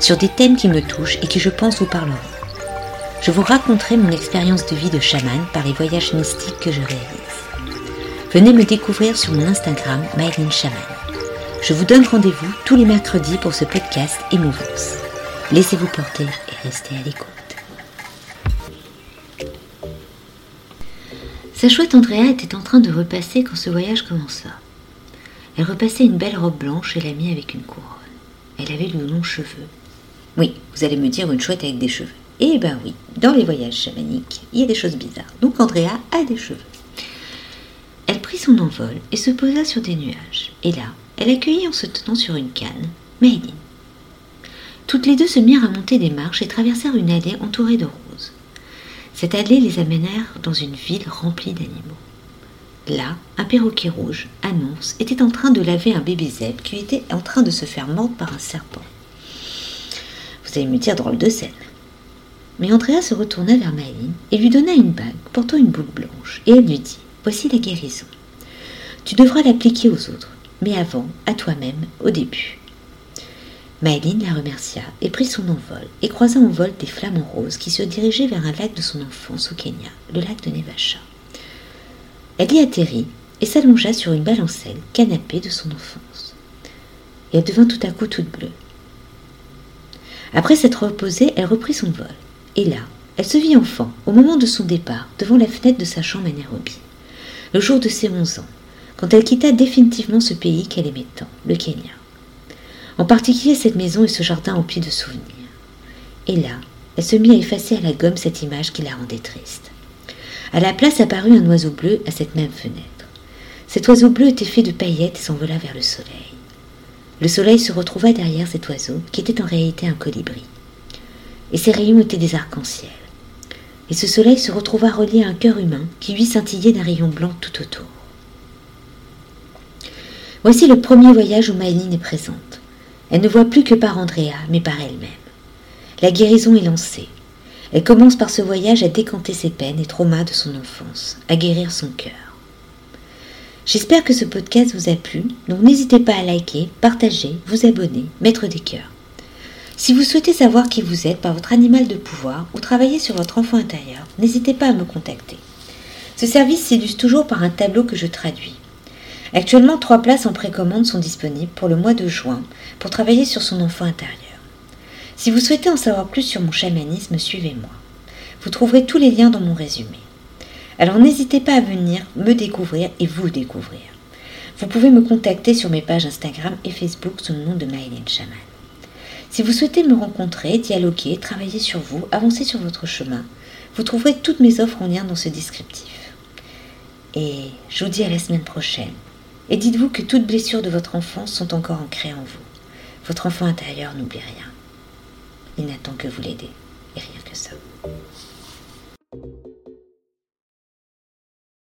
sur des thèmes qui me touchent et qui je pense vous parleront. Je vous raconterai mon expérience de vie de chaman par les voyages mystiques que je réalise. Venez me découvrir sur mon Instagram Myline. Je vous donne rendez-vous tous les mercredis pour ce podcast Émouvance. Laissez-vous porter et restez à l'écoute. Sa chouette Andrea était en train de repasser quand ce voyage commença. Elle repassait une belle robe blanche et la mit avec une couronne. Elle avait de longs cheveux, oui, vous allez me dire une chouette avec des cheveux. Eh ben oui, dans les voyages chamaniques, il y a des choses bizarres. Donc Andrea a des cheveux. Elle prit son envol et se posa sur des nuages. Et là, elle accueillit en se tenant sur une canne Maïline. Toutes les deux se mirent à monter des marches et traversèrent une allée entourée de roses. Cette allée les amènèrent dans une ville remplie d'animaux. Là, un perroquet rouge, annonce, était en train de laver un bébé zèbre qui était en train de se faire mordre par un serpent. Vous allez me drôle de scène. Mais Andrea se retourna vers Maëline et lui donna une bague portant une boule blanche, et elle lui dit Voici la guérison. Tu devras l'appliquer aux autres, mais avant, à toi-même, au début. Maëline la remercia et prit son envol et croisa en vol des flammes roses qui se dirigeaient vers un lac de son enfance au Kenya, le lac de Nevasha. Elle y atterrit et s'allongea sur une balancelle canapé de son enfance. Et elle devint tout à coup toute bleue. Après s'être reposée, elle reprit son vol. Et là, elle se vit enfant, au moment de son départ, devant la fenêtre de sa chambre à Nairobi, le jour de ses onze ans, quand elle quitta définitivement ce pays qu'elle aimait tant, le Kenya. En particulier cette maison et ce jardin emplis de souvenirs. Et là, elle se mit à effacer à la gomme cette image qui la rendait triste. À la place apparut un oiseau bleu à cette même fenêtre. Cet oiseau bleu était fait de paillettes et s'envola vers le soleil. Le soleil se retrouva derrière cet oiseau, qui était en réalité un colibri. Et ses rayons étaient des arcs-en-ciel. Et ce soleil se retrouva relié à un cœur humain qui lui scintillait d'un rayon blanc tout autour. Voici le premier voyage où Maëline est présente. Elle ne voit plus que par Andrea, mais par elle-même. La guérison est lancée. Elle commence par ce voyage à décanter ses peines et traumas de son enfance, à guérir son cœur. J'espère que ce podcast vous a plu, donc n'hésitez pas à liker, partager, vous abonner, mettre des cœurs. Si vous souhaitez savoir qui vous êtes par votre animal de pouvoir ou travailler sur votre enfant intérieur, n'hésitez pas à me contacter. Ce service s'illustre toujours par un tableau que je traduis. Actuellement, trois places en précommande sont disponibles pour le mois de juin pour travailler sur son enfant intérieur. Si vous souhaitez en savoir plus sur mon chamanisme, suivez-moi. Vous trouverez tous les liens dans mon résumé. Alors n'hésitez pas à venir me découvrir et vous découvrir. Vous pouvez me contacter sur mes pages Instagram et Facebook sous le nom de Maëlène Chaman. Si vous souhaitez me rencontrer, dialoguer, travailler sur vous, avancer sur votre chemin, vous trouverez toutes mes offres en lien dans ce descriptif. Et je vous dis à la semaine prochaine. Et dites-vous que toutes blessures de votre enfance sont encore ancrées en vous. Votre enfant intérieur n'oublie rien. Il n'attend que vous l'aider. Et rien que ça.